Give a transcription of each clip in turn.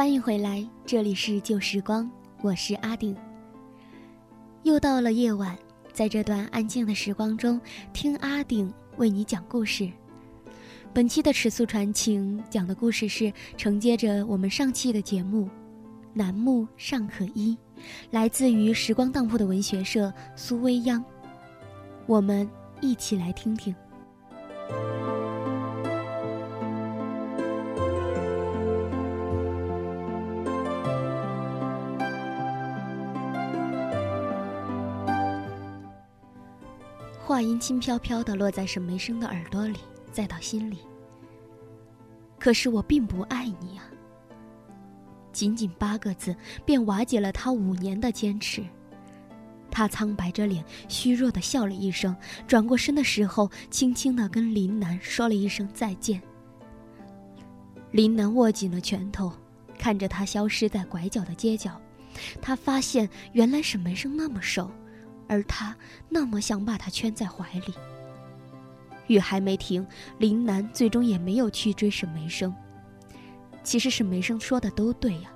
欢迎回来，这里是旧时光，我是阿顶。又到了夜晚，在这段安静的时光中，听阿顶为你讲故事。本期的尺素传情讲的故事是承接着我们上期的节目，《楠木尚可依》，来自于时光当铺的文学社苏微央。我们一起来听听。话音轻飘飘的落在沈梅生的耳朵里，再到心里。可是我并不爱你啊！仅仅八个字，便瓦解了他五年的坚持。他苍白着脸，虚弱的笑了一声，转过身的时候，轻轻的跟林楠说了一声再见。林楠握紧了拳头，看着他消失在拐角的街角，他发现原来沈梅生那么瘦。而他那么想把她圈在怀里。雨还没停，林楠最终也没有去追沈梅生。其实沈梅生说的都对呀，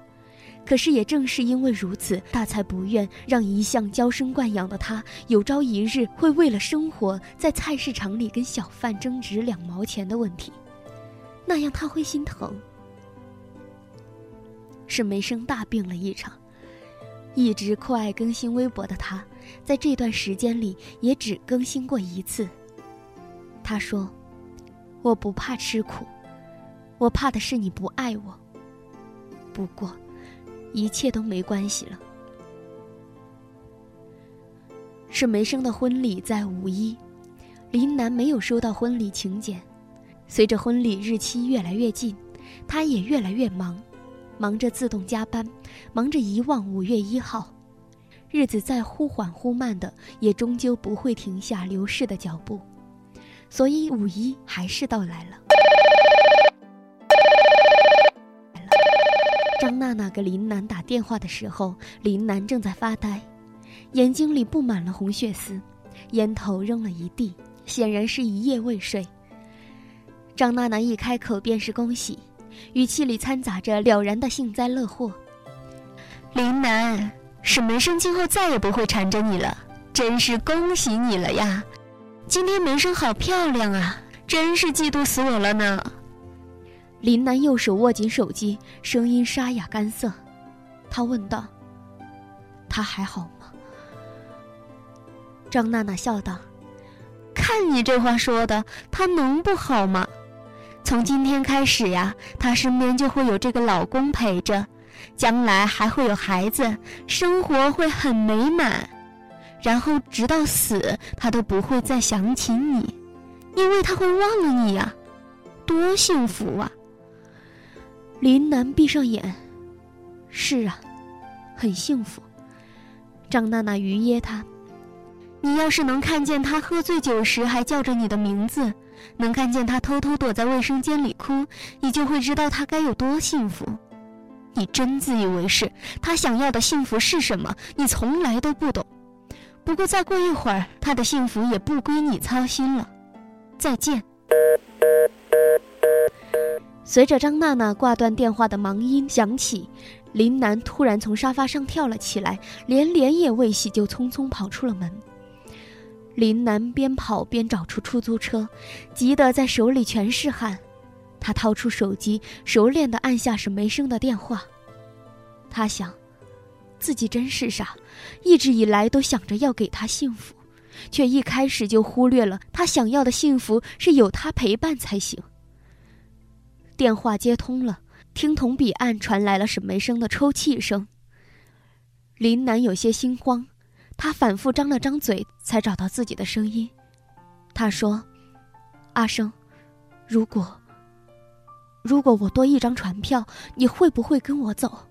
可是也正是因为如此，他才不愿让一向娇生惯养的他，有朝一日会为了生活在菜市场里跟小贩争执两毛钱的问题，那样他会心疼。沈梅生大病了一场。一直酷爱更新微博的他，在这段时间里也只更新过一次。他说：“我不怕吃苦，我怕的是你不爱我。不过，一切都没关系了。”是梅生的婚礼在五一，林南没有收到婚礼请柬。随着婚礼日期越来越近，他也越来越忙。忙着自动加班，忙着遗忘五月一号，日子再忽缓忽慢的，也终究不会停下流逝的脚步，所以五一还是到来了。张娜娜给林楠打电话的时候，林楠正在发呆，眼睛里布满了红血丝，烟头扔了一地，显然是一夜未睡。张娜娜一开口便是恭喜。语气里掺杂着了然的幸灾乐祸。林楠，沈梅生今后再也不会缠着你了，真是恭喜你了呀！今天梅生好漂亮啊，真是嫉妒死我了呢。林楠右手握紧手机，声音沙哑干涩，他问道：“他还好吗？”张娜娜笑道：“看你这话说的，他能不好吗？”从今天开始呀，她身边就会有这个老公陪着，将来还会有孩子，生活会很美满，然后直到死，他都不会再想起你，因为他会忘了你呀，多幸福啊！林楠闭上眼，是啊，很幸福。张娜娜愉噎他，你要是能看见他喝醉酒时还叫着你的名字。能看见他偷偷躲在卫生间里哭，你就会知道他该有多幸福。你真自以为是，他想要的幸福是什么？你从来都不懂。不过再过一会儿，他的幸福也不归你操心了。再见。随着张娜娜挂断电话的忙音响起，林楠突然从沙发上跳了起来，连脸也未洗就匆匆跑出了门。林楠边跑边找出出租车，急得在手里全是汗。他掏出手机，熟练地按下沈梅生的电话。他想，自己真是傻，一直以来都想着要给他幸福，却一开始就忽略了他想要的幸福是有他陪伴才行。电话接通了，听筒彼岸传来了沈梅生的抽泣声。林楠有些心慌。他反复张了张嘴，才找到自己的声音。他说：“阿生，如果……如果我多一张船票，你会不会跟我走？”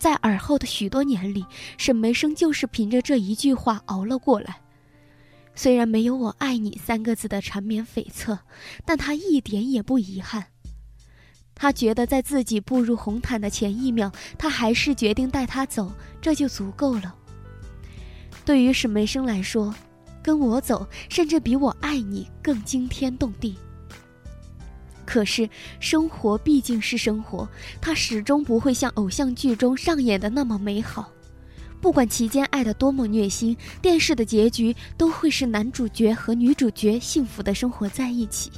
在尔后的许多年里，沈梅生就是凭着这一句话熬了过来。虽然没有“我爱你”三个字的缠绵悱恻，但他一点也不遗憾。他觉得，在自己步入红毯的前一秒，他还是决定带他走，这就足够了。对于沈梅生来说，跟我走，甚至比我爱你更惊天动地。可是生活毕竟是生活，它始终不会像偶像剧中上演的那么美好。不管其间爱得多么虐心，电视的结局都会是男主角和女主角幸福的生活在一起。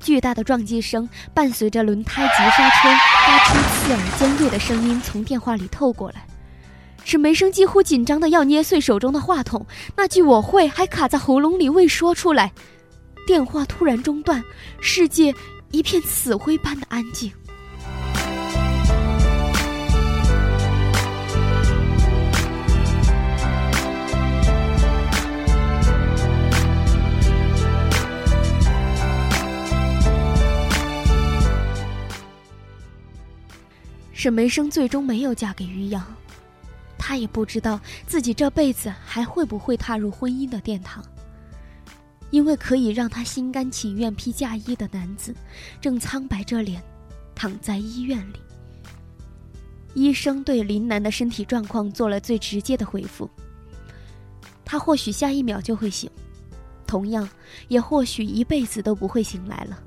巨大的撞击声伴随着轮胎急刹车，发出刺耳尖锐的声音从电话里透过来。使梅生几乎紧张的要捏碎手中的话筒，那句“我会”还卡在喉咙里未说出来。电话突然中断，世界一片死灰般的安静。沈梅生最终没有嫁给于洋，她也不知道自己这辈子还会不会踏入婚姻的殿堂。因为可以让她心甘情愿披嫁衣的男子，正苍白着脸，躺在医院里。医生对林楠的身体状况做了最直接的回复：他或许下一秒就会醒，同样，也或许一辈子都不会醒来了。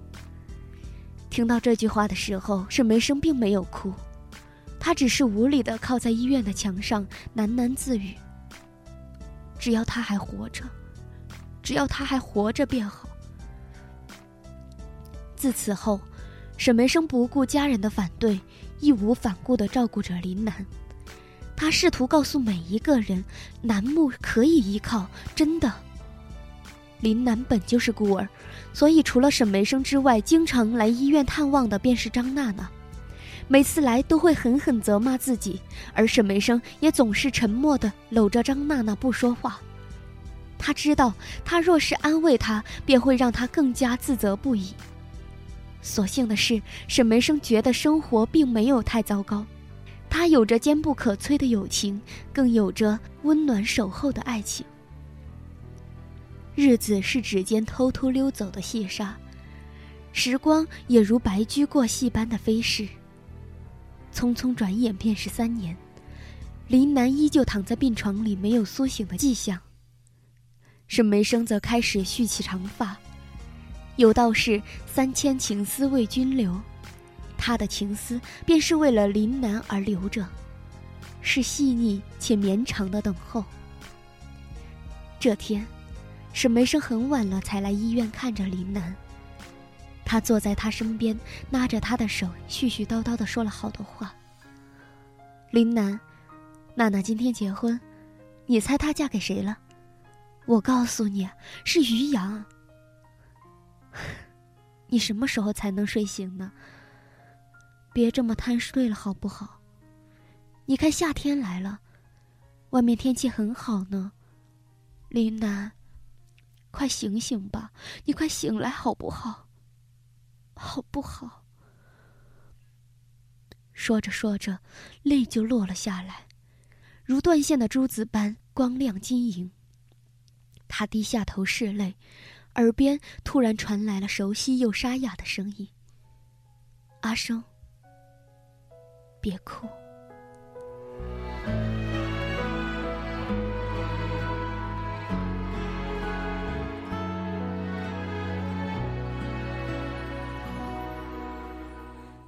听到这句话的时候，沈梅生并没有哭。他只是无力的靠在医院的墙上喃喃自语：“只要他还活着，只要他还活着便好。”自此后，沈梅生不顾家人的反对，义无反顾的照顾着林楠。他试图告诉每一个人，楠木可以依靠，真的。林楠本就是孤儿，所以除了沈梅生之外，经常来医院探望的便是张娜娜。每次来都会狠狠责骂自己，而沈梅生也总是沉默地搂着张娜娜不说话。他知道，他若是安慰她，便会让她更加自责不已。所幸的是，沈梅生觉得生活并没有太糟糕，他有着坚不可摧的友情，更有着温暖守候的爱情。日子是指尖偷偷溜走的细沙，时光也如白驹过隙般的飞逝。匆匆转眼便是三年，林楠依旧躺在病床里，没有苏醒的迹象。沈梅生则开始蓄起长发，有道是“三千情丝为君留”，他的情丝便是为了林楠而留着，是细腻且绵长的等候。这天，沈梅生很晚了才来医院看着林楠。他坐在他身边，拉着他的手，絮絮叨叨的说了好多话。林楠，娜娜今天结婚，你猜她嫁给谁了？我告诉你，是于洋。你什么时候才能睡醒呢？别这么贪睡了，好不好？你看夏天来了，外面天气很好呢。林楠，快醒醒吧，你快醒来好不好？好不好？说着说着，泪就落了下来，如断线的珠子般光亮晶莹。他低下头拭泪，耳边突然传来了熟悉又沙哑的声音：“阿生，别哭。”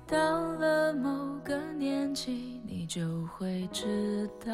到了某个年纪，你就会知道，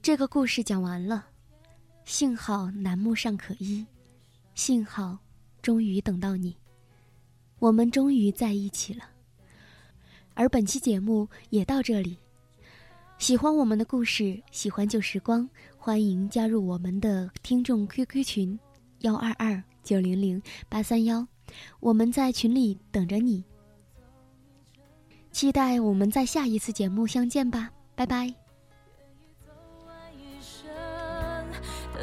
这个故事讲完了，幸好楠木尚可依，幸好终于等到你，我们终于在一起了。而本期节目也到这里，喜欢我们的故事，喜欢旧时光，欢迎加入我们的听众 QQ 群：幺二二九零零八三幺。我们在群里等着你，期待我们在下一次节目相见吧，拜拜。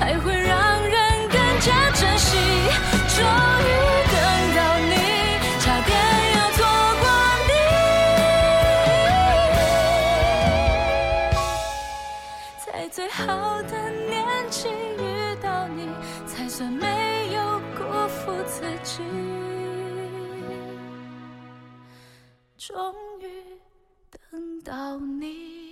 才会让人更加珍惜。终于等到你差点要错过你。在最好的年纪遇到你才算没有辜负自己。终于等到你。